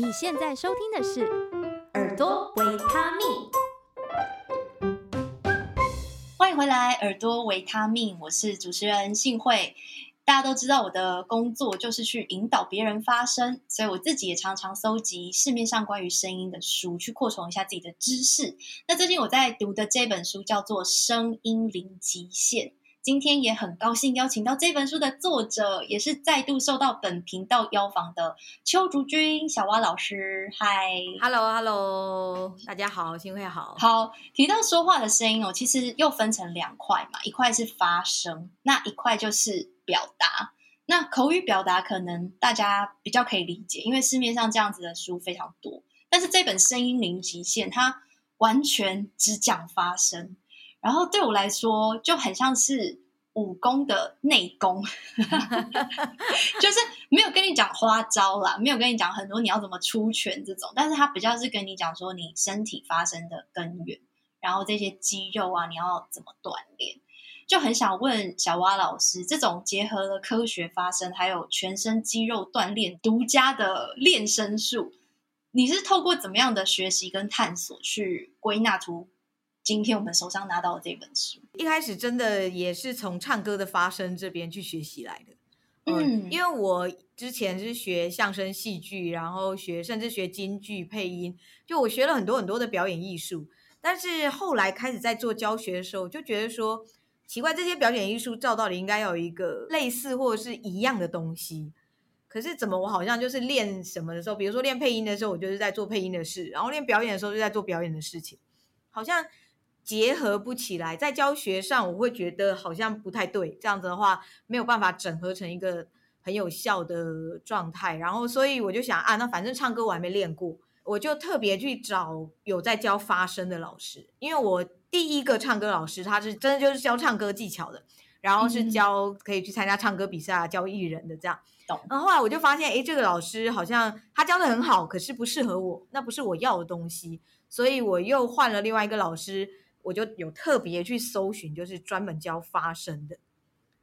你现在收听的是《耳朵维他命》，欢迎回来，《耳朵维他命》，我是主持人幸慧。大家都知道我的工作就是去引导别人发声，所以我自己也常常搜集市面上关于声音的书，去扩充一下自己的知识。那最近我在读的这本书叫做《声音零极限》。今天也很高兴邀请到这本书的作者，也是再度受到本频道邀访的邱竹君小蛙老师。嗨，Hello Hello，大家好，新会好。好，提到说话的声音哦，其实又分成两块嘛，一块是发声，那一块就是表达。那口语表达可能大家比较可以理解，因为市面上这样子的书非常多。但是这本《声音零极限》，它完全只讲发声。然后对我来说就很像是武功的内功，就是没有跟你讲花招啦，没有跟你讲很多你要怎么出拳这种，但是它比较是跟你讲说你身体发生的根源，然后这些肌肉啊你要怎么锻炼，就很想问小蛙老师，这种结合了科学发声还有全身肌肉锻炼独家的练声术，你是透过怎么样的学习跟探索去归纳出？今天我们手上拿到的这本书，一开始真的也是从唱歌的发声这边去学习来的。嗯，因为我之前是学相声戏剧，然后学甚至学京剧配音，就我学了很多很多的表演艺术。但是后来开始在做教学的时候，就觉得说奇怪，这些表演艺术照道理应该要有一个类似或者是一样的东西，可是怎么我好像就是练什么的时候，比如说练配音的时候，我就是在做配音的事，然后练表演的时候就在做表演的事情，好像。结合不起来，在教学上我会觉得好像不太对，这样子的话没有办法整合成一个很有效的状态。然后，所以我就想啊，那反正唱歌我还没练过，我就特别去找有在教发声的老师，因为我第一个唱歌老师他是真的就是教唱歌技巧的，然后是教可以去参加唱歌比赛啊，教艺人的这样。懂。然后后来我就发现，哎，这个老师好像他教的很好，可是不适合我，那不是我要的东西，所以我又换了另外一个老师。我就有特别去搜寻，就是专门教发声的。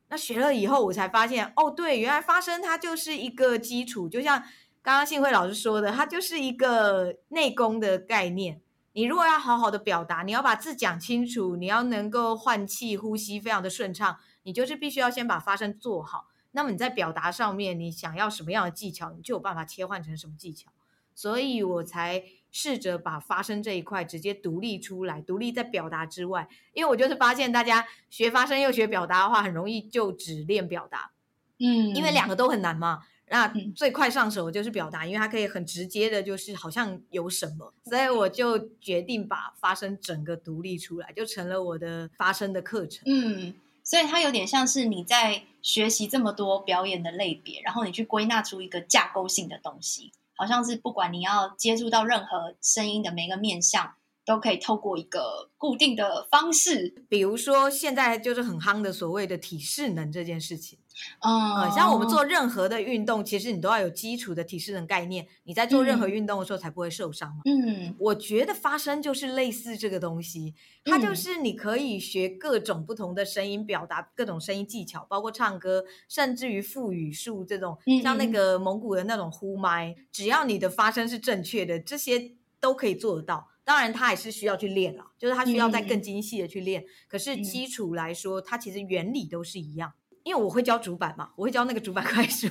那学了以后，我才发现，哦，对，原来发声它就是一个基础，就像刚刚幸慧老师说的，它就是一个内功的概念。你如果要好好的表达，你要把字讲清楚，你要能够换气、呼吸非常的顺畅，你就是必须要先把发声做好。那么你在表达上面，你想要什么样的技巧，你就有办法切换成什么技巧。所以我才。试着把发声这一块直接独立出来，独立在表达之外，因为我就是发现大家学发声又学表达的话，很容易就只练表达，嗯，因为两个都很难嘛。那最快上手就是表达，因为它可以很直接的，就是好像有什么，所以我就决定把发声整个独立出来，就成了我的发声的课程。嗯，所以它有点像是你在学习这么多表演的类别，然后你去归纳出一个架构性的东西。好像是不管你要接触到任何声音的每个面向，都可以透过一个固定的方式，比如说现在就是很夯的所谓的体适能这件事情。嗯，像我们做任何的运动，其实你都要有基础的体适能概念，你在做任何运动的时候才不会受伤嘛。嗯，我觉得发声就是类似这个东西，它就是你可以学各种不同的声音表达各种声音技巧，包括唱歌，甚至于腹语术这种，像那个蒙古的那种呼麦，只要你的发声是正确的，这些都可以做得到。当然，它也是需要去练了，就是它需要再更精细的去练。可是基础来说，它其实原理都是一样。因为我会教主板嘛，我会教那个主板 快书。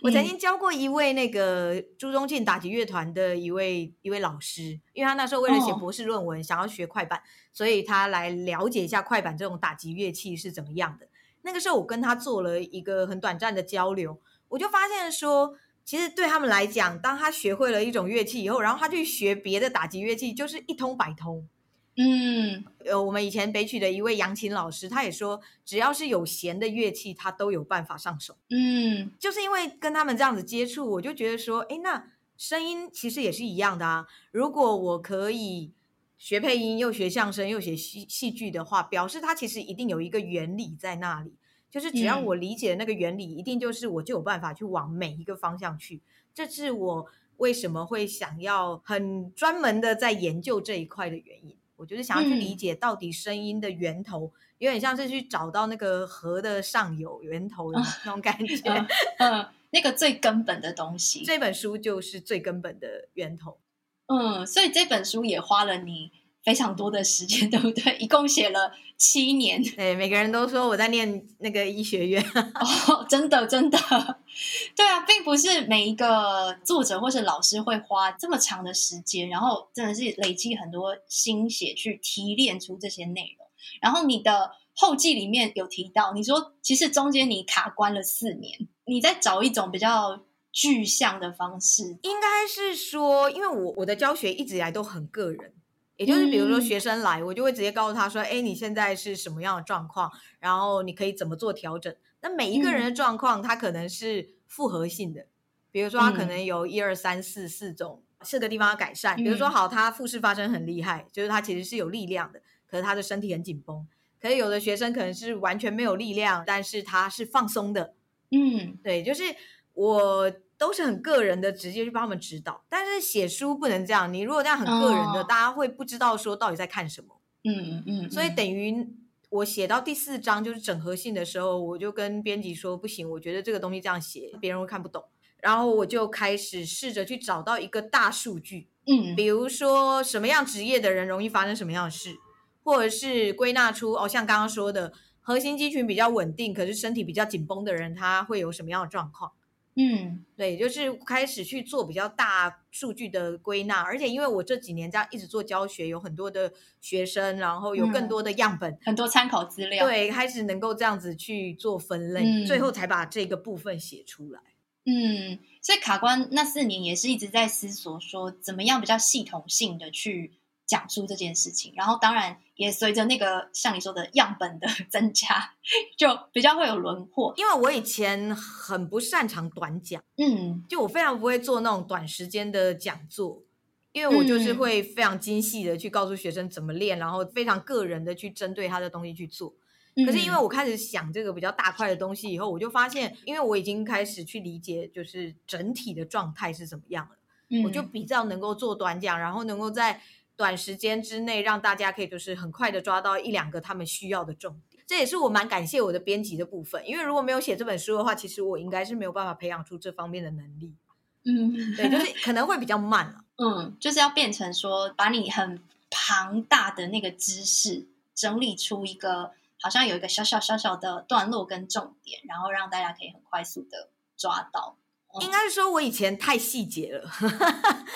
我曾经教过一位那个朱宗庆打击乐团的一位一位老师，因为他那时候为了写博士论文，想要学快板，所以他来了解一下快板这种打击乐器是怎么样的。那个时候我跟他做了一个很短暂的交流，我就发现说，其实对他们来讲，当他学会了一种乐器以后，然后他去学别的打击乐器，就是一通百通。嗯，呃，我们以前北曲的一位扬琴老师，他也说，只要是有弦的乐器，他都有办法上手。嗯，就是因为跟他们这样子接触，我就觉得说，诶，那声音其实也是一样的啊。如果我可以学配音，又学相声，又学戏戏剧的话，表示它其实一定有一个原理在那里。就是只要我理解那个原理，一定就是我就有办法去往每一个方向去。这是我为什么会想要很专门的在研究这一块的原因。我就是想要去理解到底声音的源头，嗯、有点像是去找到那个河的上游源头的那种感觉。嗯，那个最根本的东西。这本书就是最根本的源头。嗯，所以这本书也花了你非常多的时间，对不对？一共写了七年。对，每个人都说我在念那个医学院。哦，真的，真的。对啊，并不是每一个作者或是老师会花这么长的时间，然后真的是累积很多心血去提炼出这些内容。然后你的后记里面有提到，你说其实中间你卡关了四年，你在找一种比较具象的方式，应该是说，因为我我的教学一直以来都很个人。也就是比如说学生来，嗯、我就会直接告诉他说：“哎，你现在是什么样的状况？然后你可以怎么做调整？”那每一个人的状况，他可能是复合性的，比如说他可能有一二三四四种四个地方要改善。比如说，好，他复式发声很厉害，就是他其实是有力量的，可是他的身体很紧绷。可是有的学生可能是完全没有力量，但是他是放松的。嗯，对，就是我。都是很个人的，直接去帮他们指导。但是写书不能这样，你如果这样很个人的，哦、大家会不知道说到底在看什么。嗯嗯嗯。嗯，所以等于我写到第四章就是整合性的时候，我就跟编辑说不行，我觉得这个东西这样写别人会看不懂。然后我就开始试着去找到一个大数据，嗯，比如说什么样职业的人容易发生什么样的事，或者是归纳出哦，像刚刚说的核心肌群比较稳定，可是身体比较紧绷的人，他会有什么样的状况？嗯，对，就是开始去做比较大数据的归纳，而且因为我这几年这样一直做教学，有很多的学生，然后有更多的样本，嗯、很多参考资料，对，开始能够这样子去做分类，嗯、最后才把这个部分写出来。嗯，所以卡关那四年也是一直在思索说，怎么样比较系统性的去。讲述这件事情，然后当然也随着那个像你说的样本的增加，就比较会有轮廓。因为我以前很不擅长短讲，嗯，就我非常不会做那种短时间的讲座，因为我就是会非常精细的去告诉学生怎么练，然后非常个人的去针对他的东西去做。可是因为我开始想这个比较大块的东西以后，我就发现，因为我已经开始去理解就是整体的状态是怎么样了，我就比较能够做短讲，然后能够在。短时间之内让大家可以就是很快的抓到一两个他们需要的重点，这也是我蛮感谢我的编辑的部分，因为如果没有写这本书的话，其实我应该是没有办法培养出这方面的能力。嗯，对，就是可能会比较慢了。嗯，就是要变成说把你很庞大的那个知识整理出一个好像有一个小小小小的段落跟重点，然后让大家可以很快速的抓到。嗯、应该是说我以前太细节了，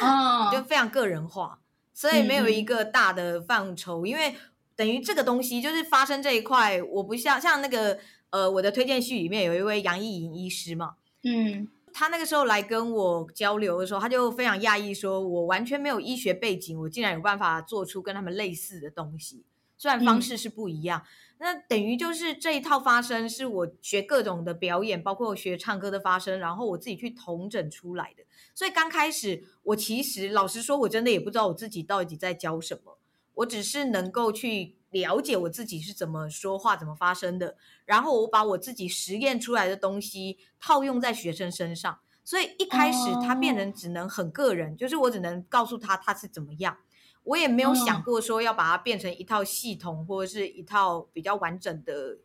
嗯，就非常个人化。所以没有一个大的范畴，嗯、因为等于这个东西就是发生这一块，我不像像那个呃，我的推荐序里面有一位杨艺莹医师嘛，嗯，他那个时候来跟我交流的时候，他就非常讶异，说我完全没有医学背景，我竟然有办法做出跟他们类似的东西，虽然方式是不一样。嗯那等于就是这一套发声是我学各种的表演，包括我学唱歌的发声，然后我自己去统整出来的。所以刚开始我其实老实说，我真的也不知道我自己到底在教什么，我只是能够去了解我自己是怎么说话、怎么发声的，然后我把我自己实验出来的东西套用在学生身上。所以一开始他变成只能很个人，就是我只能告诉他他是怎么样。我也没有想过说要把它变成一套系统或者是一套比较完整的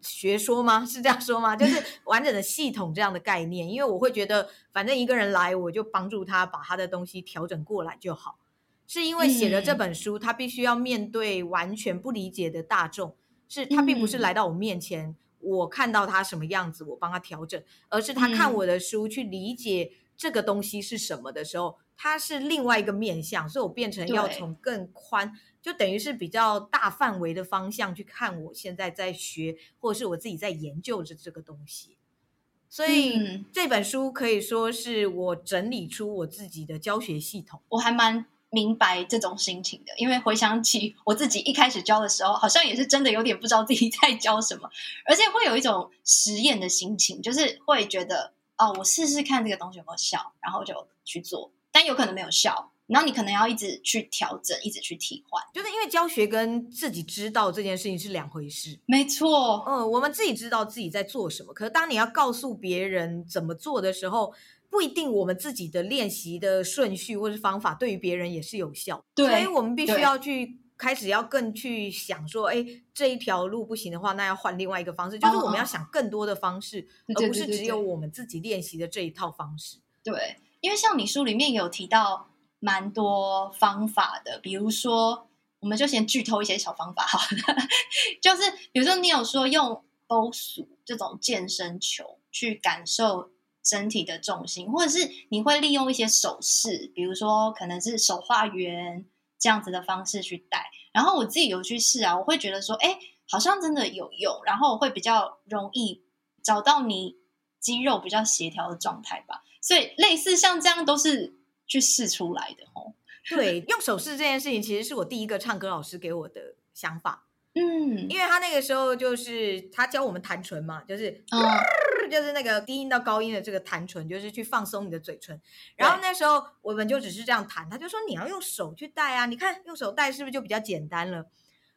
学说吗？是这样说吗？就是 完整的系统这样的概念，因为我会觉得反正一个人来，我就帮助他把他的东西调整过来就好。是因为写了这本书，他必须要面对完全不理解的大众，是他并不是来到我面前，我看到他什么样子，我帮他调整，而是他看我的书去理解这个东西是什么的时候。它是另外一个面向，所以我变成要从更宽，就等于是比较大范围的方向去看我现在在学，或者是我自己在研究的这个东西。所以、嗯、这本书可以说是我整理出我自己的教学系统。我还蛮明白这种心情的，因为回想起我自己一开始教的时候，好像也是真的有点不知道自己 在教什么，而且会有一种实验的心情，就是会觉得哦，我试试看这个东西有没有效，然后就去做。但有可能没有效，然后你可能要一直去调整，一直去替换，就是因为教学跟自己知道这件事情是两回事。没错，嗯，我们自己知道自己在做什么，可是当你要告诉别人怎么做的时候，不一定我们自己的练习的顺序或是方法对于别人也是有效。对，所以我们必须要去开始要更去想说，哎，这一条路不行的话，那要换另外一个方式，就是我们要想更多的方式，哦、而不是只有我们自己练习的这一套方式。对，因为像你书里面有提到蛮多方法的，比如说，我们就先剧透一些小方法好了，就是比如说你有说用 BOSU 这种健身球去感受。身体的重心，或者是你会利用一些手势，比如说可能是手画圆这样子的方式去带。然后我自己有去试啊，我会觉得说，哎，好像真的有用，然后我会比较容易找到你肌肉比较协调的状态吧。所以类似像这样都是去试出来的哦。对，用手势这件事情其实是我第一个唱歌老师给我的想法。嗯，因为他那个时候就是他教我们弹唇嘛，就是，嗯、就是那个低音到高音的这个弹唇，就是去放松你的嘴唇。然后那时候我们就只是这样弹，他就说你要用手去带啊，你看用手带是不是就比较简单了？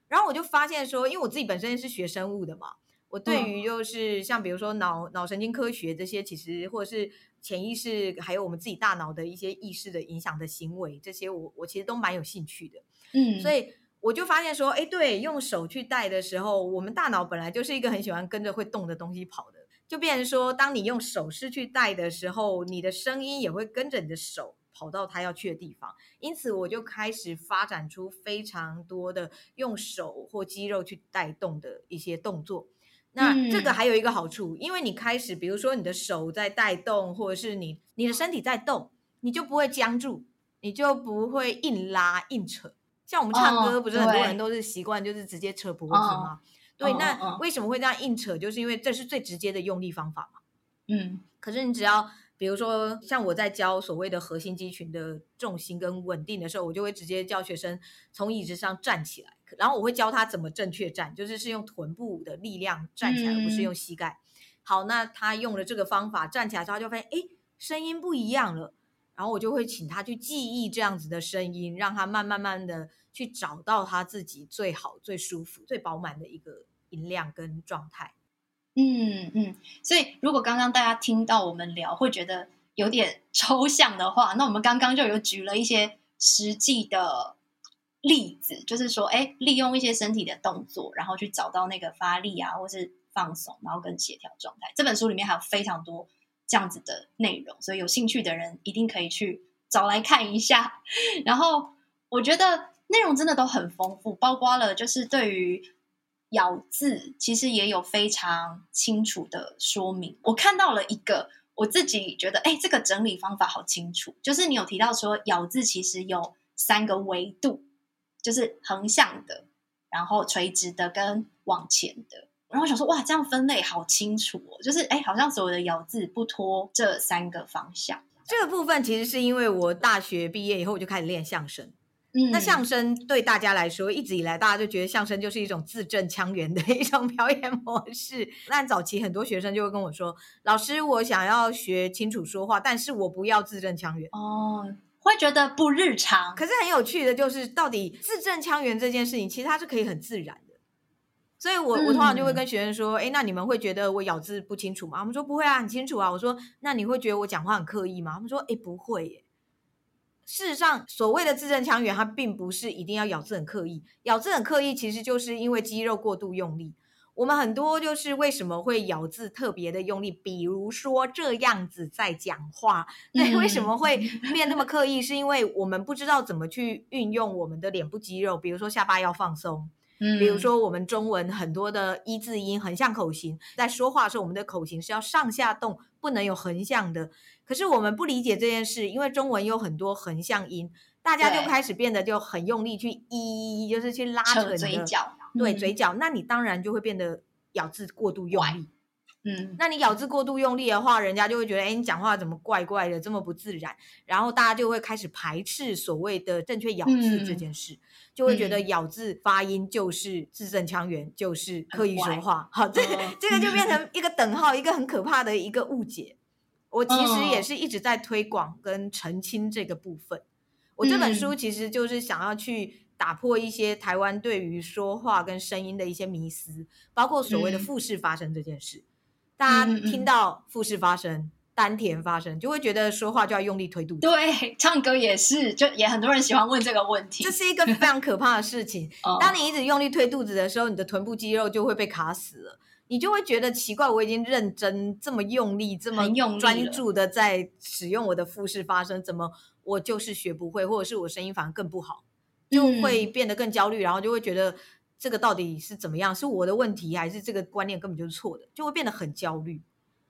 然后我就发现说，因为我自己本身是学生物的嘛，我对于就是像比如说脑脑神经科学这些，其实或者是潜意识，还有我们自己大脑的一些意识的影响的行为，这些我我其实都蛮有兴趣的。嗯，所以。我就发现说，哎，对，用手去带的时候，我们大脑本来就是一个很喜欢跟着会动的东西跑的，就变成说，当你用手势去带的时候，你的声音也会跟着你的手跑到它要去的地方。因此，我就开始发展出非常多的用手或肌肉去带动的一些动作。那这个还有一个好处，因为你开始，比如说你的手在带动，或者是你你的身体在动，你就不会僵住，你就不会硬拉硬扯。像我们唱歌，不是很多人都是习惯就是直接扯脖子吗？哦、对，哦、那为什么会这样硬扯？就是因为这是最直接的用力方法嘛。嗯，可是你只要比如说像我在教所谓的核心肌群的重心跟稳定的时候，我就会直接教学生从椅子上站起来，然后我会教他怎么正确站，就是是用臀部的力量站起来，嗯、而不是用膝盖。好，那他用了这个方法站起来之后，他就发现哎，声音不一样了。然后我就会请他去记忆这样子的声音，让他慢慢慢的去找到他自己最好、最舒服、最饱满的一个音量跟状态。嗯嗯，所以如果刚刚大家听到我们聊会觉得有点抽象的话，那我们刚刚就有举了一些实际的例子，就是说，哎，利用一些身体的动作，然后去找到那个发力啊，或是放松，然后跟协调状态。这本书里面还有非常多。这样子的内容，所以有兴趣的人一定可以去找来看一下。然后我觉得内容真的都很丰富，包括了就是对于咬字，其实也有非常清楚的说明。我看到了一个，我自己觉得，哎，这个整理方法好清楚。就是你有提到说，咬字其实有三个维度，就是横向的，然后垂直的跟往前的。然后我想说，哇，这样分类好清楚哦，就是哎，好像所有的咬字不脱这三个方向。这个部分其实是因为我大学毕业以后我就开始练相声，嗯，那相声对大家来说，一直以来大家就觉得相声就是一种字正腔圆的 一种表演模式。那早期很多学生就会跟我说，老师，我想要学清楚说话，但是我不要字正腔圆。哦，会觉得不日常。可是很有趣的就是，到底字正腔圆这件事情，其实它是可以很自然的。所以我，我我通常就会跟学生说，哎、嗯，那你们会觉得我咬字不清楚吗？他们说不会啊，很清楚啊。我说，那你会觉得我讲话很刻意吗？他们说，哎，不会耶。事实上，所谓的字正腔圆，它并不是一定要咬字很刻意。咬字很刻意，其实就是因为肌肉过度用力。我们很多就是为什么会咬字特别的用力，比如说这样子在讲话，那，为什么会变那么刻意？是因为我们不知道怎么去运用我们的脸部肌肉，比如说下巴要放松。比如说，我们中文很多的一字音横向口型，在说话的时候，我们的口型是要上下动，不能有横向的。可是我们不理解这件事，因为中文有很多横向音，大家就开始变得就很用力去一，就是去拉扯嘴角，对嘴角，那你当然就会变得咬字过度用力。嗯，那你咬字过度用力的话，人家就会觉得，哎，你讲话怎么怪怪的，这么不自然，然后大家就会开始排斥所谓的正确咬字这件事。嗯就会觉得咬字发音就是字正腔圆，嗯、就是刻意说话。好，这个这个就变成一个等号，一个很可怕的一个误解。我其实也是一直在推广跟澄清这个部分。我这本书其实就是想要去打破一些台湾对于说话跟声音的一些迷思，包括所谓的复式发声这件事。大家听到复式发声，丹田发声，就会觉得说话就要用力推肚子。对，唱歌也是，就也很多人喜欢问这个问题。这是一个非常可怕的事情。当你一直用力推肚子的时候，你的臀部肌肉就会被卡死了，你就会觉得奇怪。我已经认真这么用力，这么专注的在使用我的腹式发声，怎么我就是学不会，或者是我声音反而更不好，就会变得更焦虑，然后就会觉得这个到底是怎么样？是我的问题，还是这个观念根本就是错的？就会变得很焦虑。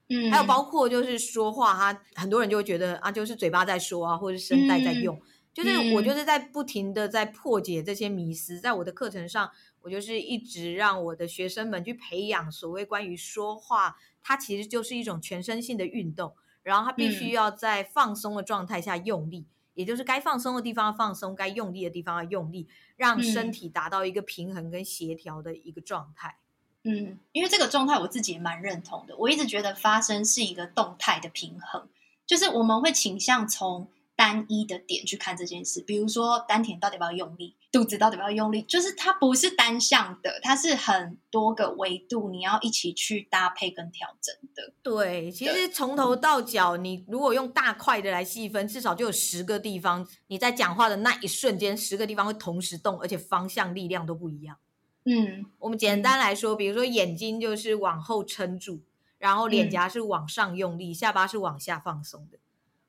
嗯，还有包括就是说话，他很多人就会觉得啊，就是嘴巴在说啊，或者是声带在用，嗯、就是我就是在不停的在破解这些迷思，在我的课程上，我就是一直让我的学生们去培养所谓关于说话，它其实就是一种全身性的运动，然后它必须要在放松的状态下用力，嗯、也就是该放松的地方要放松，该用力的地方要用力，让身体达到一个平衡跟协调的一个状态。嗯，因为这个状态我自己也蛮认同的。我一直觉得发声是一个动态的平衡，就是我们会倾向从单一的点去看这件事。比如说丹田到底要不要用力，肚子到底要不要用力，就是它不是单向的，它是很多个维度，你要一起去搭配跟调整的。对，其实从头到脚，你如果用大块的来细分，至少就有十个地方，你在讲话的那一瞬间，十个地方会同时动，而且方向力量都不一样。嗯，我们简单来说，比如说眼睛就是往后撑住，然后脸颊是往上用力，嗯、下巴是往下放松的。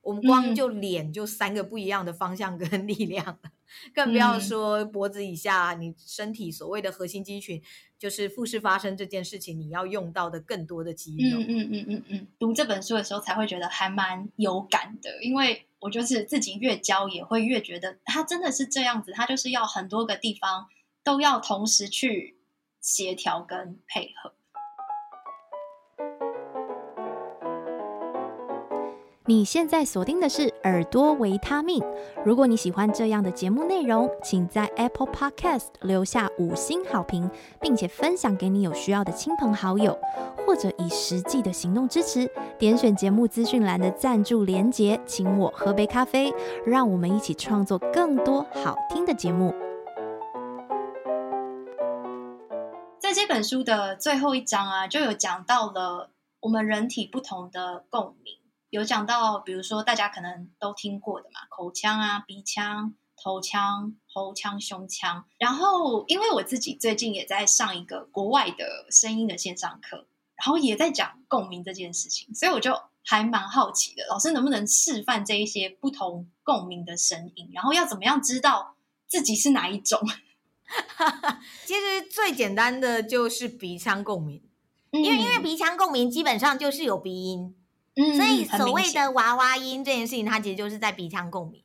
我们光就脸就三个不一样的方向跟 力量，嗯、更不要说脖子以下，你身体所谓的核心肌群，就是复式发生这件事情，你要用到的更多的肌肉。嗯嗯嗯嗯嗯，读这本书的时候才会觉得还蛮有感的，因为我就是自己越教也会越觉得，它真的是这样子，它就是要很多个地方。都要同时去协调跟配合。你现在锁定的是耳朵维他命。如果你喜欢这样的节目内容，请在 Apple Podcast 留下五星好评，并且分享给你有需要的亲朋好友，或者以实际的行动支持。点选节目资讯栏的赞助连结，请我喝杯咖啡，让我们一起创作更多好听的节目。在这本书的最后一章啊，就有讲到了我们人体不同的共鸣，有讲到，比如说大家可能都听过的嘛，口腔啊、鼻腔、头腔、喉腔、胸腔。然后，因为我自己最近也在上一个国外的声音的线上课，然后也在讲共鸣这件事情，所以我就还蛮好奇的，老师能不能示范这一些不同共鸣的声音，然后要怎么样知道自己是哪一种？其实最简单的就是鼻腔共鸣，嗯、因为因为鼻腔共鸣基本上就是有鼻音，嗯、所以所谓的娃娃音这件事情，它其实就是在鼻腔共鸣。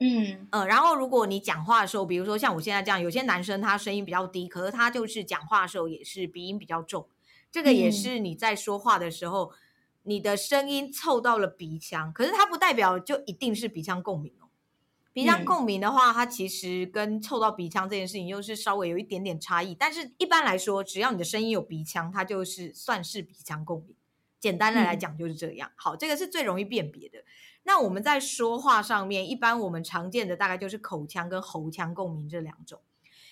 嗯呃，然后如果你讲话的时候，比如说像我现在这样，有些男生他声音比较低，可是他就是讲话的时候也是鼻音比较重，这个也是你在说话的时候，嗯、你的声音凑到了鼻腔，可是它不代表就一定是鼻腔共鸣哦。鼻腔共鸣的话，它其实跟凑到鼻腔这件事情又是稍微有一点点差异。但是一般来说，只要你的声音有鼻腔，它就是算是鼻腔共鸣。简单的来讲就是这样。好，这个是最容易辨别的。那我们在说话上面，一般我们常见的大概就是口腔跟喉腔共鸣这两种。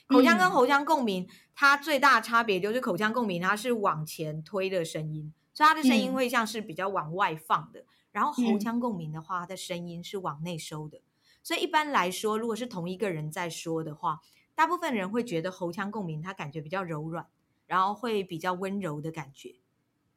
口腔跟喉腔共鸣，它最大的差别就是口腔共鸣它是往前推的声音，所以它的声音会像是比较往外放的。然后喉腔共鸣的话，它的声音是往内收的。所以一般来说，如果是同一个人在说的话，大部分人会觉得喉腔共鸣，它感觉比较柔软，然后会比较温柔的感觉，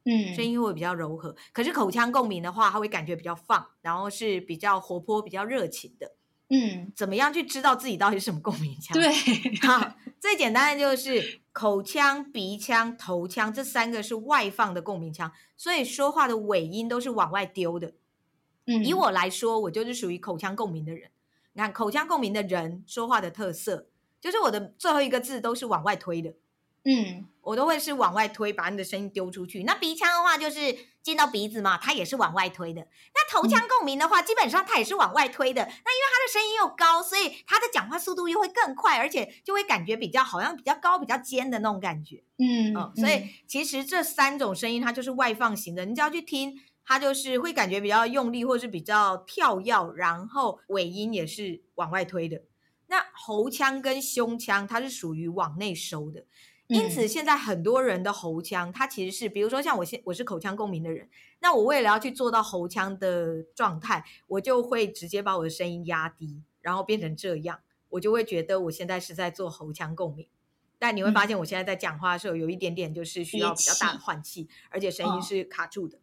嗯，声音会比较柔和。可是口腔共鸣的话，他会感觉比较放，然后是比较活泼、比较热情的，嗯。怎么样去知道自己到底是什么共鸣腔？对，好，最简单的就是 口腔、鼻腔、头腔这三个是外放的共鸣腔，所以说话的尾音都是往外丢的。嗯，以我来说，我就是属于口腔共鸣的人。你看口腔共鸣的人说话的特色，就是我的最后一个字都是往外推的，嗯，我都会是往外推，把你的声音丢出去。那鼻腔的话，就是进到鼻子嘛，它也是往外推的。那头腔共鸣的话，嗯、基本上它也是往外推的。那因为它的声音又高，所以它的讲话速度又会更快，而且就会感觉比较好像比较高、比较尖的那种感觉，嗯，嗯，所以其实这三种声音它就是外放型的，你只要去听。它就是会感觉比较用力，或是比较跳跃，然后尾音也是往外推的。那喉腔跟胸腔，它是属于往内收的。因此，现在很多人的喉腔，它其实是，比如说像我现我是口腔共鸣的人，那我为了要去做到喉腔的状态，我就会直接把我的声音压低，然后变成这样，我就会觉得我现在是在做喉腔共鸣。但你会发现，我现在在讲话的时候，有一点点就是需要比较大的换气，而且声音是卡住的。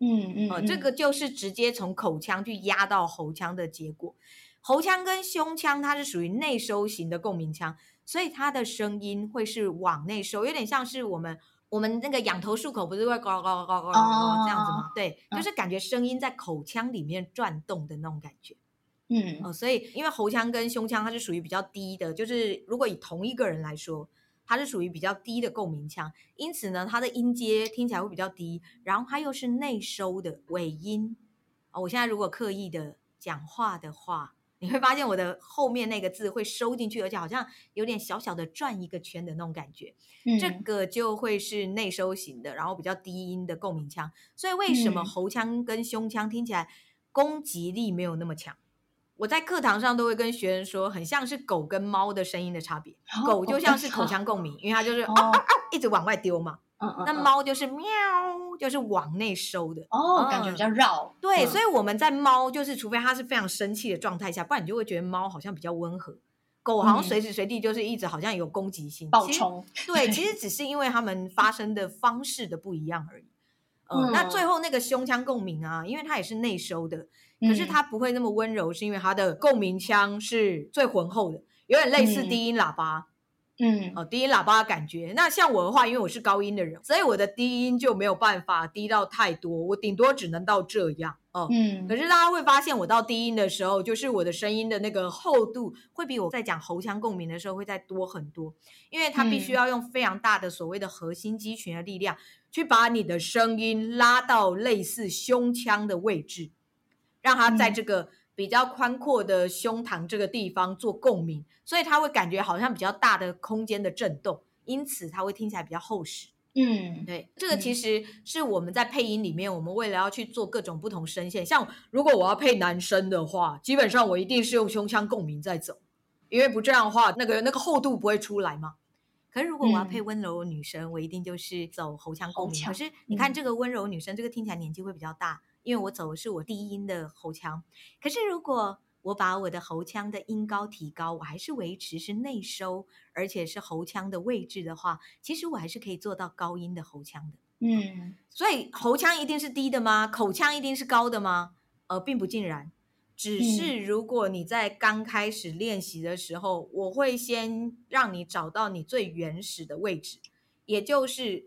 嗯嗯，呃，这个就是直接从口腔去压到喉腔的结果。喉腔跟胸腔它是属于内收型的共鸣腔，所以它的声音会是往内收，有点像是我们我们那个仰头漱口不是会呱呱呱呱呱这样子吗？对，就是感觉声音在口腔里面转动的那种感觉。嗯，哦，所以因为喉腔跟胸腔它是属于比较低的，就是如果以同一个人来说。它是属于比较低的共鸣腔，因此呢，它的音阶听起来会比较低，然后它又是内收的尾音。哦，我现在如果刻意的讲话的话，你会发现我的后面那个字会收进去，而且好像有点小小的转一个圈的那种感觉。嗯，这个就会是内收型的，然后比较低音的共鸣腔。所以为什么喉腔跟胸腔听起来攻击力没有那么强？我在课堂上都会跟学生说，很像是狗跟猫的声音的差别。狗就像是口腔共鸣，因为它就是啊啊啊一直往外丢嘛。那猫就是喵，就是往内收的。哦，感觉比较绕。对，所以我们在猫就是，除非它是非常生气的状态下，不然你就会觉得猫好像比较温和。狗好像随时随地就是一直好像有攻击性，暴冲。对，其实只是因为它们发生的方式的不一样而已。嗯，那最后那个胸腔共鸣啊，因为它也是内收的。可是它不会那么温柔，是因为它的共鸣腔是最浑厚的，有点类似低音喇叭。嗯，哦，低音喇叭的感觉。那像我的话，因为我是高音的人，所以我的低音就没有办法低到太多，我顶多只能到这样。哦，嗯。可是大家会发现，我到低音的时候，就是我的声音的那个厚度会比我在讲喉腔共鸣的时候会再多很多，因为它必须要用非常大的所谓的核心肌群的力量，去把你的声音拉到类似胸腔的位置。让它在这个比较宽阔的胸膛这个地方做共鸣，所以它会感觉好像比较大的空间的震动，因此它会听起来比较厚实。嗯，对，这个其实是我们在配音里面，我们为了要去做各种不同声线，像如果我要配男生的话，基本上我一定是用胸腔共鸣在走，因为不这样的话，那个那个厚度不会出来嘛。可是如果我要配温柔的女生，我一定就是走喉腔共鸣。可是你看这个温柔女生，这个听起来年纪会比较大。因为我走的是我低音的喉腔，可是如果我把我的喉腔的音高提高，我还是维持是内收，而且是喉腔的位置的话，其实我还是可以做到高音的喉腔的。嗯，所以喉腔一定是低的吗？口腔一定是高的吗？呃，并不尽然，只是如果你在刚开始练习的时候，我会先让你找到你最原始的位置，也就是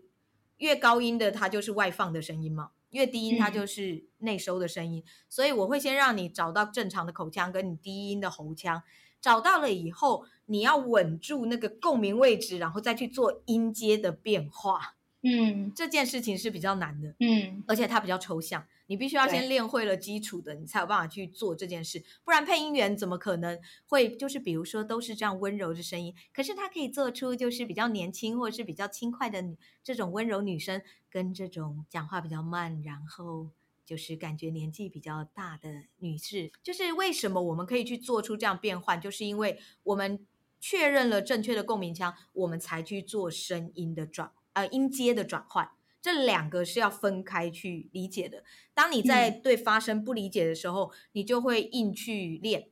越高音的它就是外放的声音嘛。越低音它就是内收的声音，嗯，所以我会先让你找到正常的口腔跟你低音的喉腔，找到了以后，你要稳住那个共鸣位置，然后再去做音阶的变化。嗯，这件事情是比较难的，嗯，而且它比较抽象，你必须要先练会了基础的，你才有办法去做这件事。不然配音员怎么可能会就是比如说都是这样温柔的声音，可是他可以做出就是比较年轻或者是比较轻快的这种温柔女生，跟这种讲话比较慢，然后就是感觉年纪比较大的女士，就是为什么我们可以去做出这样变换，就是因为我们确认了正确的共鸣腔，我们才去做声音的转。呃，音阶的转换，这两个是要分开去理解的。当你在对发声不理解的时候，嗯、你就会硬去练。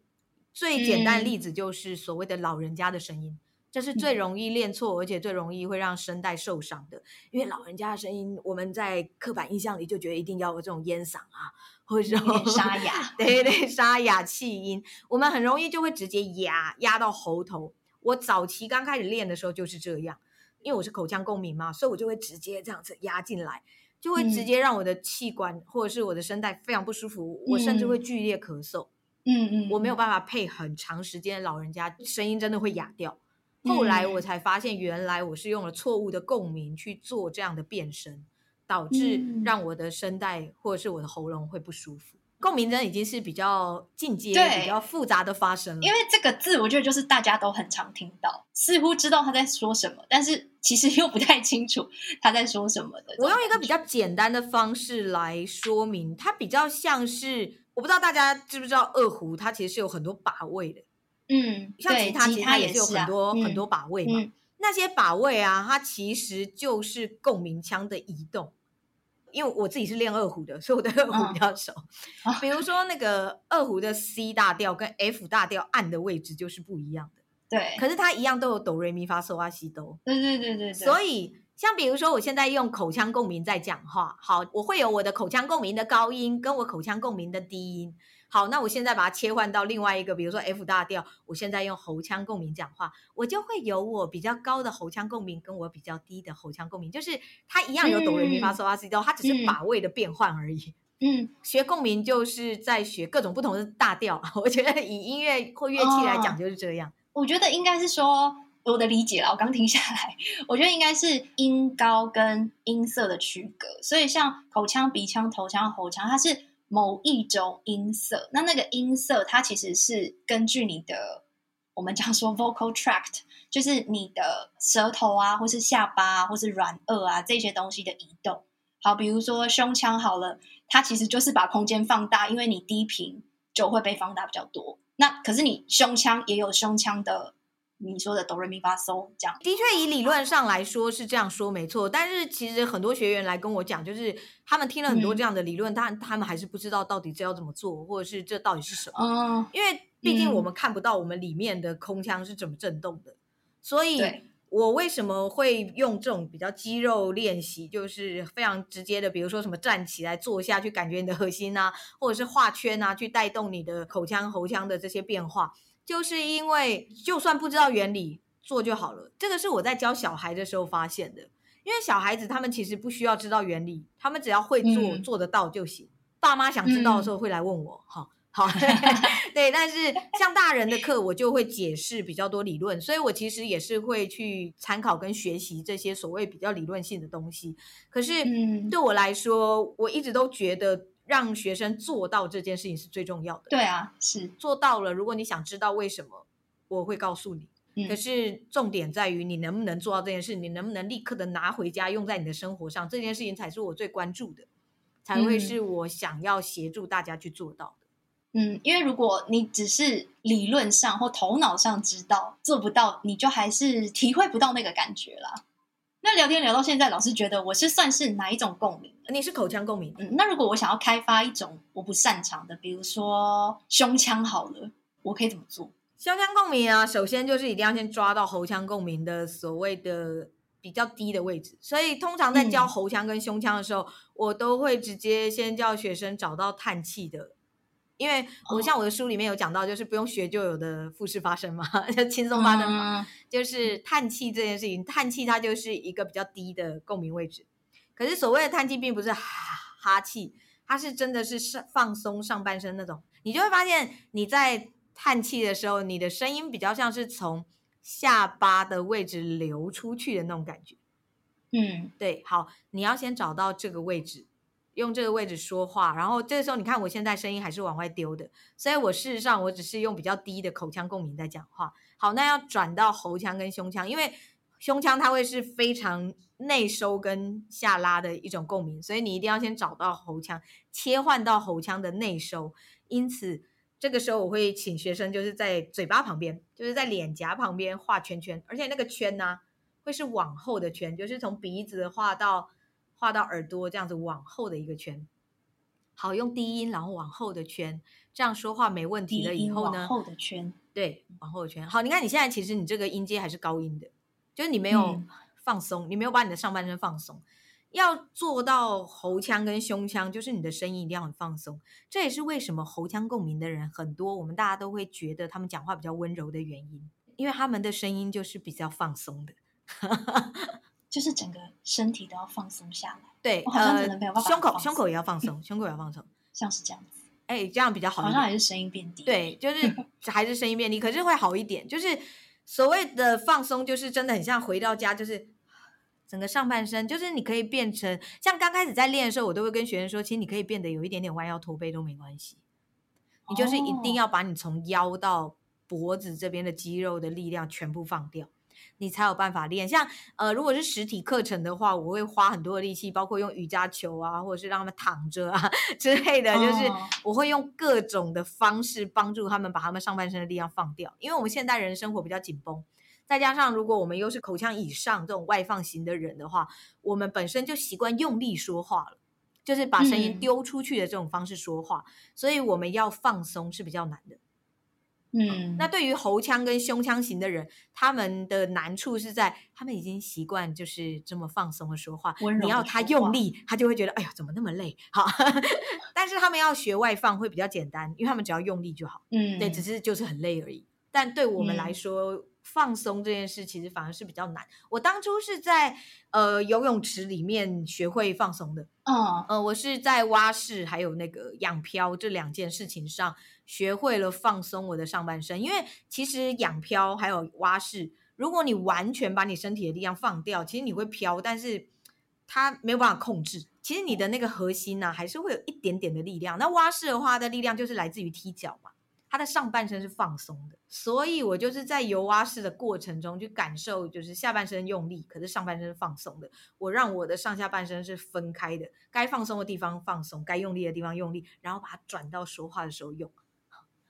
最简单的例子就是所谓的老人家的声音，这是最容易练错，而且最容易会让声带受伤的。因为老人家的声音，我们在刻板印象里就觉得一定要有这种烟嗓啊，或者说沙哑，对对，沙哑气音，我们很容易就会直接压压到喉头。我早期刚开始练的时候就是这样。因为我是口腔共鸣嘛，所以我就会直接这样子压进来，就会直接让我的气管或者是我的声带非常不舒服，嗯、我甚至会剧烈咳嗽。嗯嗯，我没有办法配很长时间，老人家声音真的会哑掉。后来我才发现，原来我是用了错误的共鸣去做这样的变声，导致让我的声带或者是我的喉咙会不舒服。共鸣真的已经是比较进阶、比较复杂的发声了。因为这个字，我觉得就是大家都很常听到，似乎知道他在说什么，但是其实又不太清楚他在说什么的。我用一个比较简单的方式来说明，它比较像是，我不知道大家知不知道，二胡它其实是有很多把位的。嗯，像吉他，吉他也是有很多、啊、很多把位嘛。嗯那些把位啊，它其实就是共鸣腔的移动。因为我自己是练二胡的，所以我对二胡比较熟。哦、比如说那个二胡的 C 大调跟 F 大调按的位置就是不一样的。对，可是它一样都有哆瑞咪发嗦拉西哆。对对对对对。所以像比如说我现在用口腔共鸣在讲话，好，我会有我的口腔共鸣的高音跟我口腔共鸣的低音。好，那我现在把它切换到另外一个，比如说 F 大调，我现在用喉腔共鸣讲话，我就会有我比较高的喉腔共鸣跟我比较低的喉腔共鸣，就是它一样有哆瑞咪发嗦拉西哆，它只是把位的变换而已。嗯，学共鸣就是在学各种不同的大调，我觉得以音乐或乐器来讲就是这样。哦我觉得应该是说，我的理解了。我刚听下来，我觉得应该是音高跟音色的区隔。所以像口腔、鼻腔、头腔、喉腔，它是某一种音色。那那个音色，它其实是根据你的，我们讲说 vocal tract，就是你的舌头啊，或是下巴啊，或是软腭啊这些东西的移动。好，比如说胸腔好了，它其实就是把空间放大，因为你低频就会被放大比较多。那可是你胸腔也有胸腔的，你说的哆来咪发嗦这样，的确以理论上来说是这样说没错，但是其实很多学员来跟我讲，就是他们听了很多这样的理论，但、嗯、他们还是不知道到底这要怎么做，或者是这到底是什么。嗯，因为毕竟我们看不到我们里面的空腔是怎么震动的，所以。我为什么会用这种比较肌肉练习，就是非常直接的，比如说什么站起来、坐下去，感觉你的核心啊，或者是画圈啊，去带动你的口腔、喉腔的这些变化，就是因为就算不知道原理，做就好了。这个是我在教小孩的时候发现的，因为小孩子他们其实不需要知道原理，他们只要会做、嗯、做得到就行。爸妈想知道的时候会来问我，哈、嗯。好，对，但是像大人的课，我就会解释比较多理论，所以我其实也是会去参考跟学习这些所谓比较理论性的东西。可是对我来说，我一直都觉得让学生做到这件事情是最重要的。对啊，是做到了。如果你想知道为什么，我会告诉你。可是重点在于你能不能做到这件事，你能不能立刻的拿回家用在你的生活上，这件事情才是我最关注的，才会是我想要协助大家去做到的。嗯，因为如果你只是理论上或头脑上知道做不到，你就还是体会不到那个感觉啦。那聊天聊到现在，老师觉得我是算是哪一种共鸣？你是口腔共鸣。嗯，那如果我想要开发一种我不擅长的，比如说胸腔好了，我可以怎么做？胸腔共鸣啊，首先就是一定要先抓到喉腔共鸣的所谓的比较低的位置。所以通常在教喉腔跟胸腔的时候，嗯、我都会直接先叫学生找到叹气的。因为我像我的书里面有讲到，就是不用学就有的复式发声嘛，就轻松发声嘛，就是叹气这件事情，叹气它就是一个比较低的共鸣位置。可是所谓的叹气，并不是哈哈气，它是真的是上放松上半身那种。你就会发现你在叹气的时候，你的声音比较像是从下巴的位置流出去的那种感觉。嗯，对，好，你要先找到这个位置。用这个位置说话，然后这个时候你看我现在声音还是往外丢的，所以我事实上我只是用比较低的口腔共鸣在讲话。好，那要转到喉腔跟胸腔，因为胸腔它会是非常内收跟下拉的一种共鸣，所以你一定要先找到喉腔，切换到喉腔的内收。因此这个时候我会请学生就是在嘴巴旁边，就是在脸颊旁边画圈圈，而且那个圈呢、啊、会是往后的圈，就是从鼻子画到。画到耳朵这样子往后的一个圈，好，用低音然后往后的圈，这样说话没问题了。以后呢？往后的圈，对，往后的圈。好，你看你现在其实你这个音阶还是高音的，就是你没有放松，嗯、你没有把你的上半身放松。要做到喉腔跟胸腔，就是你的声音一定要很放松。这也是为什么喉腔共鸣的人很多，我们大家都会觉得他们讲话比较温柔的原因，因为他们的声音就是比较放松的。就是整个身体都要放松下来，对，我好像真的没有办法、呃、胸口胸口也要放松，胸口也要放松，像是这样子，哎、欸，这样比较好，好像还是声音变低，对，就是 还是声音变低，可是会好一点。就是所谓的放松，就是真的很像回到家，就是整个上半身，就是你可以变成像刚开始在练的时候，我都会跟学生说，其实你可以变得有一点点弯腰驼背都没关系，你就是一定要把你从腰到脖子这边的肌肉的力量全部放掉。你才有办法练，像呃，如果是实体课程的话，我会花很多的力气，包括用瑜伽球啊，或者是让他们躺着啊 之类的，就是我会用各种的方式帮助他们把他们上半身的力量放掉，因为我们现代人生活比较紧绷，再加上如果我们又是口腔以上这种外放型的人的话，我们本身就习惯用力说话了，就是把声音丢出去的这种方式说话，嗯、所以我们要放松是比较难的。嗯，那对于喉腔跟胸腔型的人，他们的难处是在他们已经习惯就是这么放松的说话，说话你要他用力，他就会觉得哎呀怎么那么累。好，但是他们要学外放会比较简单，因为他们只要用力就好。嗯，对，只是就是很累而已。但对我们来说，嗯、放松这件事其实反而是比较难。我当初是在呃游泳池里面学会放松的。嗯，呃，我是在蛙式还有那个仰漂这两件事情上。学会了放松我的上半身，因为其实仰漂还有蛙式，如果你完全把你身体的力量放掉，其实你会飘，但是它没有办法控制。其实你的那个核心呢、啊，还是会有一点点的力量。那蛙式的话，的力量就是来自于踢脚嘛，它的上半身是放松的。所以我就是在游蛙式的过程中去感受，就是下半身用力，可是上半身是放松的。我让我的上下半身是分开的，该放松的地方放松，该用力的地方用力，然后把它转到说话的时候用。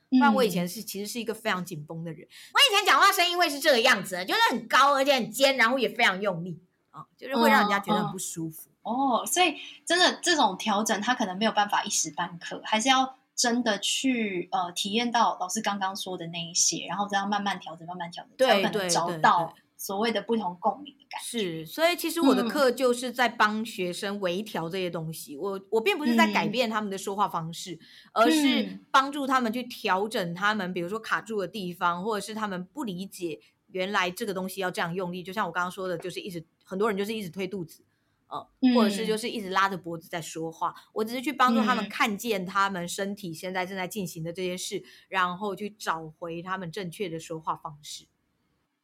不然我以前是其实是一个非常紧绷的人，我以前讲话声音会是这个样子，就是很高而且很尖，然后也非常用力啊，就是会让人家觉得很不舒服。哦，哦，所以真的这种调整，他可能没有办法一时半刻，还是要真的去呃体验到老师刚刚说的那一些，然后这样慢慢调整，慢慢调整，对，才可能找到所谓的不同共鸣的感觉。是，所以其实我的课就是在帮学生微调这些东西。嗯、我我并不是在改变他们的说话方式，嗯、而是帮助他们去调整他们，比如说卡住的地方，或者是他们不理解原来这个东西要这样用力。就像我刚刚说的，就是一直很多人就是一直推肚子，呃、嗯，或者是就是一直拉着脖子在说话。我只是去帮助他们看见他们身体现在正在进行的这些事，然后去找回他们正确的说话方式。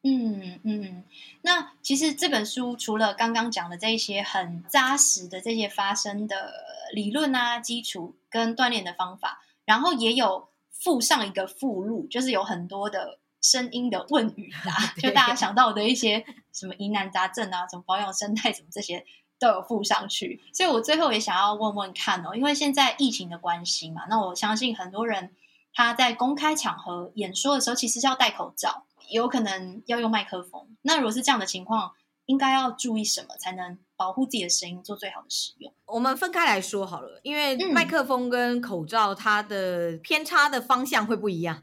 嗯嗯，那其实这本书除了刚刚讲的这些很扎实的这些发声的理论啊、基础跟锻炼的方法，然后也有附上一个附录，就是有很多的声音的问语啊，就大家想到的一些什么疑难杂症啊，怎么保养生态，怎么这些都有附上去。所以我最后也想要问问看哦，因为现在疫情的关系嘛，那我相信很多人他在公开场合演说的时候，其实是要戴口罩。有可能要用麦克风，那如果是这样的情况，应该要注意什么才能保护自己的声音，做最好的使用？我们分开来说好了，因为麦克风跟口罩它的偏差的方向会不一样。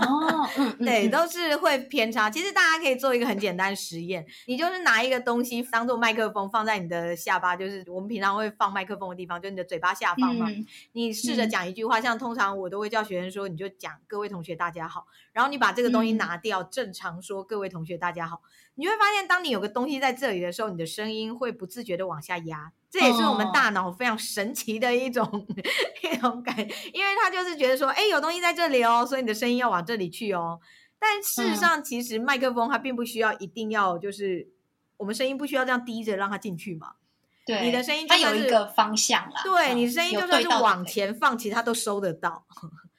哦，嗯，对，都是会偏差。其实大家可以做一个很简单的实验，你就是拿一个东西当做麦克风放在你的下巴，就是我们平常会放麦克风的地方，就是你的嘴巴下方嘛。嗯、你试着讲一句话，像通常我都会叫学生说，你就讲各位同学大家好，然后你把这个东西拿掉，嗯、正常说各位同学大家好，你会发现当你有个东西在这里的时候，你的声音会不自觉的往下压。这也是我们大脑非常神奇的一种、哦、一种感，因为他就是觉得说，哎，有东西在这里哦，所以你的声音要往这里去哦。但事实上，其实麦克风它并不需要一定要就是我们声音不需要这样低着让它进去嘛。对，你的声音它有一个方向啦。对，你声音就算是往前放，其实它都收得到。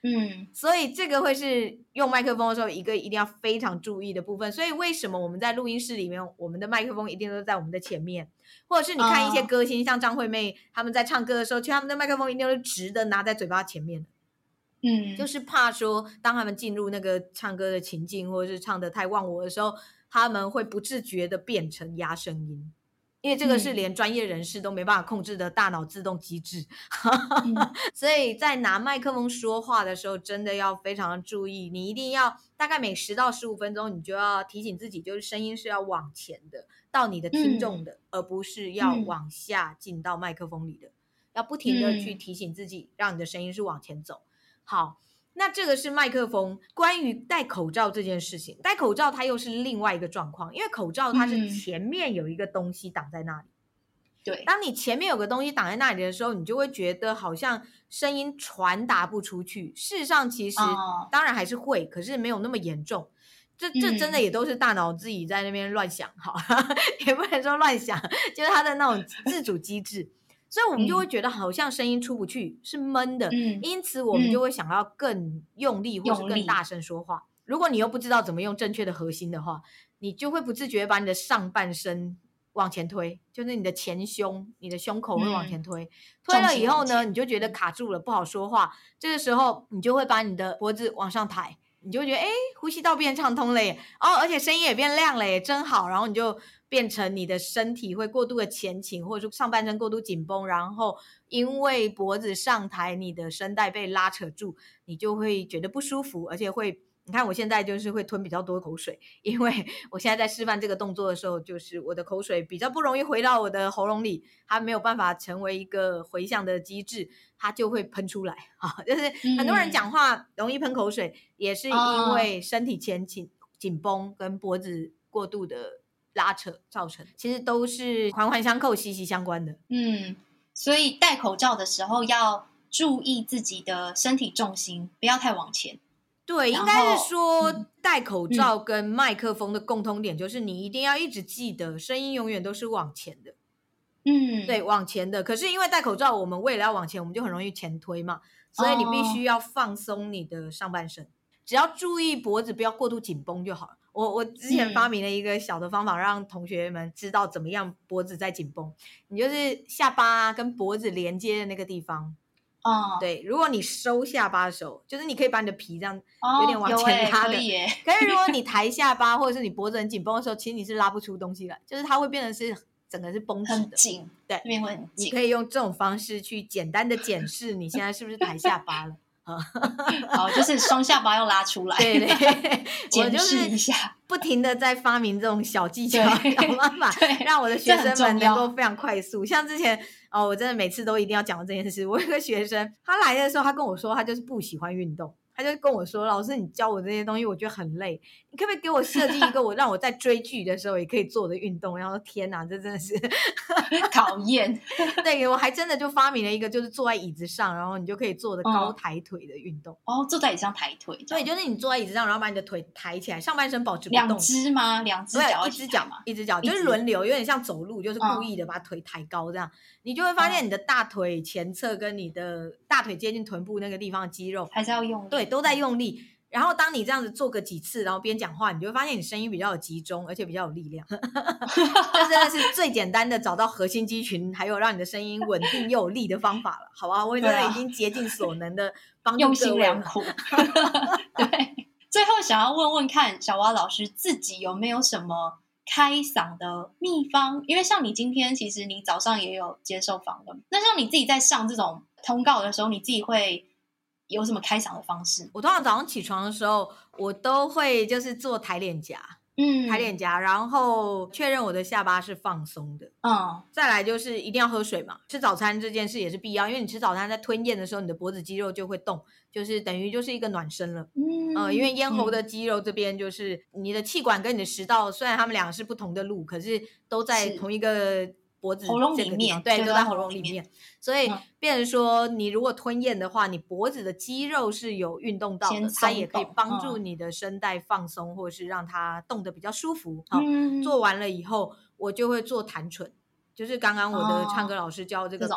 嗯，所以这个会是用麦克风的时候一个一定要非常注意的部分。所以为什么我们在录音室里面，我们的麦克风一定都在我们的前面？或者是你看一些歌星，像张惠妹他们在唱歌的时候，其实他们的麦克风一定都是直的拿在嘴巴前面。嗯，就是怕说当他们进入那个唱歌的情境，或者是唱的太忘我的时候，他们会不自觉的变成压声音。因为这个是连专业人士都没办法控制的大脑自动机制，嗯、所以在拿麦克风说话的时候，真的要非常注意。你一定要大概每十到十五分钟，你就要提醒自己，就是声音是要往前的，到你的听众的，嗯、而不是要往下进到麦克风里的。嗯、要不停的去提醒自己，让你的声音是往前走。好。那这个是麦克风。关于戴口罩这件事情，戴口罩它又是另外一个状况，因为口罩它是前面有一个东西挡在那里。对，当你前面有个东西挡在那里的时候，你就会觉得好像声音传达不出去。事实上，其实当然还是会，可是没有那么严重。这这真的也都是大脑自己在那边乱想，哈，也不能说乱想，就是它的那种自主机制。所以我们就会觉得好像声音出不去，嗯、是闷的，嗯、因此我们就会想要更用力或是更大声说话。如果你又不知道怎么用正确的核心的话，你就会不自觉把你的上半身往前推，就是你的前胸、你的胸口会往前推。嗯、推了以后呢，你就觉得卡住了，不好说话。这个时候你就会把你的脖子往上抬，你就会觉得哎，呼吸道变畅通了耶，哦，而且声音也变亮了耶，真好。然后你就变成你的身体会过度的前倾，或者说上半身过度紧绷，然后因为脖子上抬，你的声带被拉扯住，你就会觉得不舒服，而且会。你看我现在就是会吞比较多口水，因为 我现在在示范这个动作的时候，就是我的口水比较不容易回到我的喉咙里，它没有办法成为一个回向的机制，它就会喷出来 啊。就是很多人讲话容易喷口水，嗯、也是因为身体前倾、紧绷跟脖子过度的拉扯造成，其实都是环环相扣、息息相关的。嗯，所以戴口罩的时候要注意自己的身体重心，不要太往前。对，应该是说戴口罩跟麦克风的共通点就是，你一定要一直记得，声音永远都是往前的。嗯，对，往前的。可是因为戴口罩，我们为了要往前，我们就很容易前推嘛，所以你必须要放松你的上半身，只要注意脖子不要过度紧绷就好了。我我之前发明了一个小的方法，让同学们知道怎么样脖子在紧绷。你就是下巴跟脖子连接的那个地方。哦，对，如果你收下巴的时候，就是你可以把你的皮这样有点往前拉的。可以。可是如果你 抬下巴或者是你脖子很紧绷的时候，其实你是拉不出东西来，就是它会变成是整个是绷紧的。紧，对，这边会很紧。你可以用这种方式去简单的检视你现在是不是抬下巴了。好，就是双下巴要拉出来。对对，检视一下，不停的在发明这种小技巧、小方法，让我的学生们能够非常快速。像之前哦，我真的每次都一定要讲这件事。我有个学生，他来的时候，他跟我说，他就是不喜欢运动。他就跟我说：“老师，你教我这些东西，我觉得很累。你可不可以给我设计一个我 让我在追剧的时候也可以做的运动？”然后天哪，这真的是 讨厌。对，我还真的就发明了一个，就是坐在椅子上，然后你就可以做的高抬腿的运动。哦，坐在椅子上抬腿。对，就是你坐在椅子上，然后把你的腿抬起来，上半身保持不动。两只吗？两只脚？一只脚嘛，一只脚就是轮流，有点像走路，就是故意的把腿抬高这样。你就会发现你的大腿前侧跟你的大腿接近臀部那个地方的肌肉还是要用力，对，都在用力。然后当你这样子做个几次，然后边讲话，你就会发现你声音比较有集中，而且比较有力量。这真的是最简单的找到核心肌群，还有让你的声音稳定又有力的方法了，好吧？我真的已经竭尽所能的帮。用心良苦。对，最后想要问问看，小蛙老师自己有没有什么？开嗓的秘方，因为像你今天，其实你早上也有接受访问。那像你自己在上这种通告的时候，你自己会有什么开嗓的方式？我通常早上起床的时候，我都会就是做抬脸颊。嗯，抬脸颊，然后确认我的下巴是放松的。嗯，再来就是一定要喝水嘛。吃早餐这件事也是必要，因为你吃早餐在吞咽的时候，你的脖子肌肉就会动，就是等于就是一个暖身了。嗯，呃，因为咽喉的肌肉这边就是你的气管跟你的食道，虽然它们两个是不同的路，可是都在同一个。脖子喉咙里面，对，都在喉咙里面，所以变成说，你如果吞咽的话，你脖子的肌肉是有运动到的，它也可以帮助你的声带放松，或者是让它动得比较舒服。好，做完了以后，我就会做弹唇，就是刚刚我的唱歌老师教这个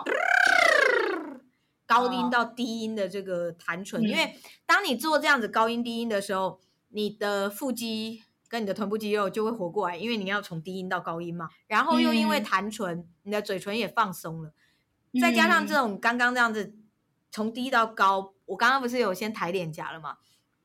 高音到低音的这个弹唇，因为当你做这样子高音低音的时候，你的腹肌。跟你的臀部肌肉就会活过来，因为你要从低音到高音嘛。然后又因为弹唇，嗯、你的嘴唇也放松了，再加上这种刚刚这样子从低到高，我刚刚不是有先抬脸颊了嘛？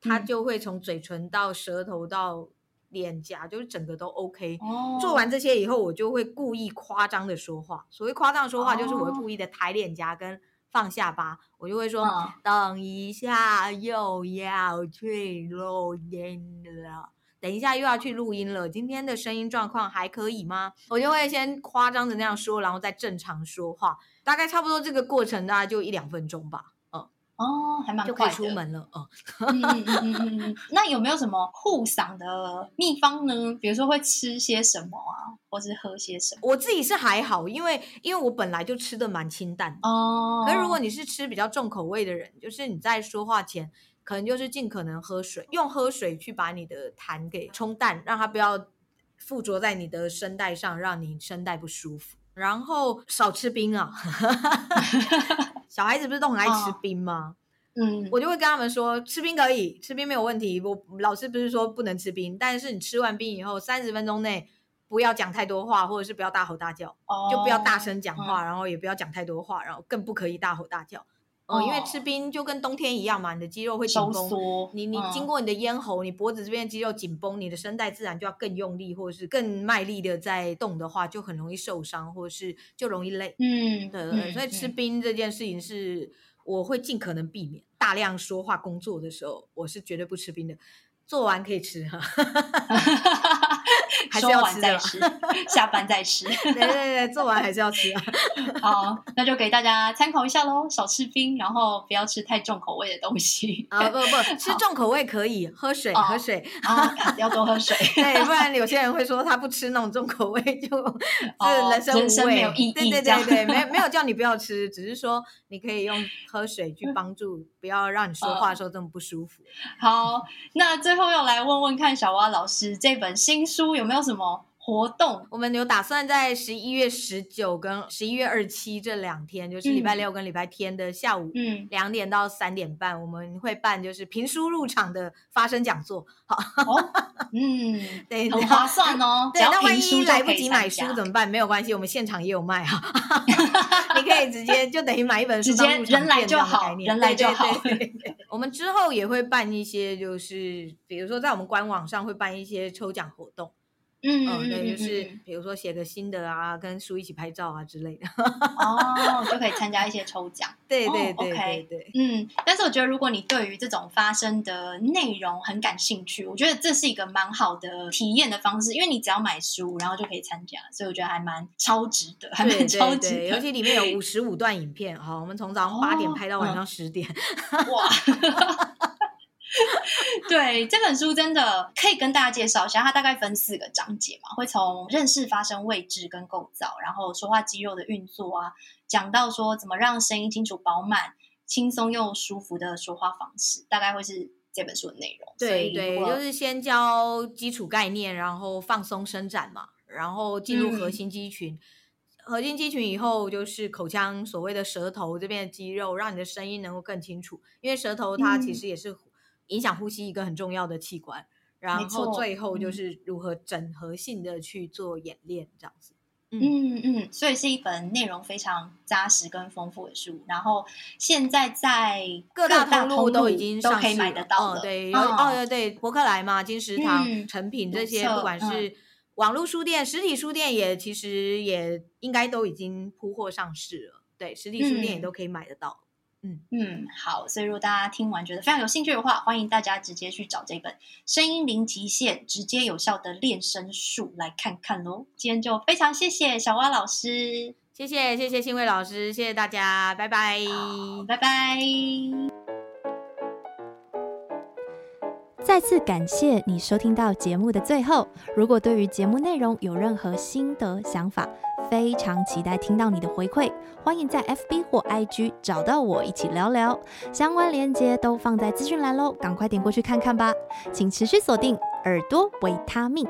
它就会从嘴唇到舌头到脸颊，就是整个都 OK。哦、做完这些以后，我就会故意夸张的说话。所谓夸张的说话，就是我会故意的抬脸颊跟放下巴，我就会说：“哦、等一下又要去录音了。”等一下又要去录音了，今天的声音状况还可以吗？我就会先夸张的那样说，然后再正常说话，大概差不多这个过程大概就一两分钟吧。嗯，哦，还蛮快的，就可以出门了。嗯嗯嗯嗯，那有没有什么护嗓的秘方呢？比如说会吃些什么啊，或是喝些什么？我自己是还好，因为因为我本来就吃的蛮清淡的哦。可是如果你是吃比较重口味的人，就是你在说话前。可能就是尽可能喝水，用喝水去把你的痰给冲淡，让它不要附着在你的声带上，让你声带不舒服。然后少吃冰啊，小孩子不是都很爱吃冰吗？嗯，我就会跟他们说，吃冰可以，吃冰没有问题。我老师不是说不能吃冰，但是你吃完冰以后，三十分钟内不要讲太多话，或者是不要大吼大叫，就不要大声讲话，然后也不要讲太多话，然后更不可以大吼大叫。哦，因为吃冰就跟冬天一样嘛，你的肌肉会紧绷。你你经过你的咽喉，你脖子这边肌肉紧绷，你的声带自然就要更用力，或者是更卖力的在动的话，就很容易受伤，或者是就容易累。嗯，对对对，所以吃冰这件事情是我会尽可能避免。大量说话工作的时候，我是绝对不吃冰的。做完可以吃哈，还是要吃的，下班再吃。对对对，做完还是要吃啊。好，那就给大家参考一下喽，少吃冰，然后不要吃太重口味的东西。啊不不，吃重口味可以，喝水喝水啊，要多喝水。对，不然有些人会说他不吃那种重口味，就是人生无味，没有意义。对对对对，没没有叫你不要吃，只是说你可以用喝水去帮助，不要让你说话的时候这么不舒服。好，那最后要来问问看小蛙老师，这本新书有没有什么活动？我们有打算在十一月十九跟十一月二十七这两天，就是礼拜六跟礼拜天的下午，嗯，两点到三点半，我们会办就是评书入场的发声讲座。好，哦、嗯，对，很划算哦。对，那万一来不及买书怎么办？没有关系，我们现场也有卖哈。你可以直接就等于买一本书，直接人来就好，人来就好。我们之后也会办一些，就是比如说在我们官网上会办一些抽奖活动。嗯，嗯，对，就是比如说写个心得啊，跟书一起拍照啊之类的，哦，就可以参加一些 抽奖。对对对，哦，OK，对，嗯，但是我觉得如果你对于这种发生的内容很感兴趣，我觉得这是一个蛮好的体验的方式，因为你只要买书，然后就可以参加，所以我觉得还蛮超值的，还蛮超值的。对对对，尤其里面有五十五段影片，好，我们从早上八点拍到晚上十点，哦，哇。对，这本书真的可以跟大家介绍一下，它大概分四个章节嘛，会从认识发声位置跟构造，然后说话肌肉的运作啊，讲到说怎么让声音清楚饱满、轻松又舒服的说话方式，大概会是这本书的内容。对对，就是先教基础概念，然后放松伸展嘛，然后进入核心肌群，嗯、核心肌群以后就是口腔所谓的舌头这边的肌肉，让你的声音能够更清楚，因为舌头它其实也是、嗯。影响呼吸一个很重要的器官，然后最后就是如何整合性的去做演练，这样子。嗯嗯，嗯，所以是一本内容非常扎实跟丰富的书。然后现在在各大通路都已经都可以买得到了。哦、对，有哦对对，博客来嘛，金石堂、诚、嗯、品这些，不管是网络书店、实体书店也其实也应该都已经铺货上市了。对，实体书店也都可以买得到。嗯嗯嗯，好，所以如果大家听完觉得非常有兴趣的话，欢迎大家直接去找这本《声音零极限，直接有效的练声术》来看看喽。今天就非常谢谢小蛙老师，谢谢谢谢新卫老师，谢谢大家，拜拜，拜拜。再次感谢你收听到节目的最后，如果对于节目内容有任何心得想法，非常期待听到你的回馈，欢迎在 FB 或 IG 找到我一起聊聊，相关链接都放在资讯栏喽，赶快点过去看看吧，请持续锁定耳朵维他命。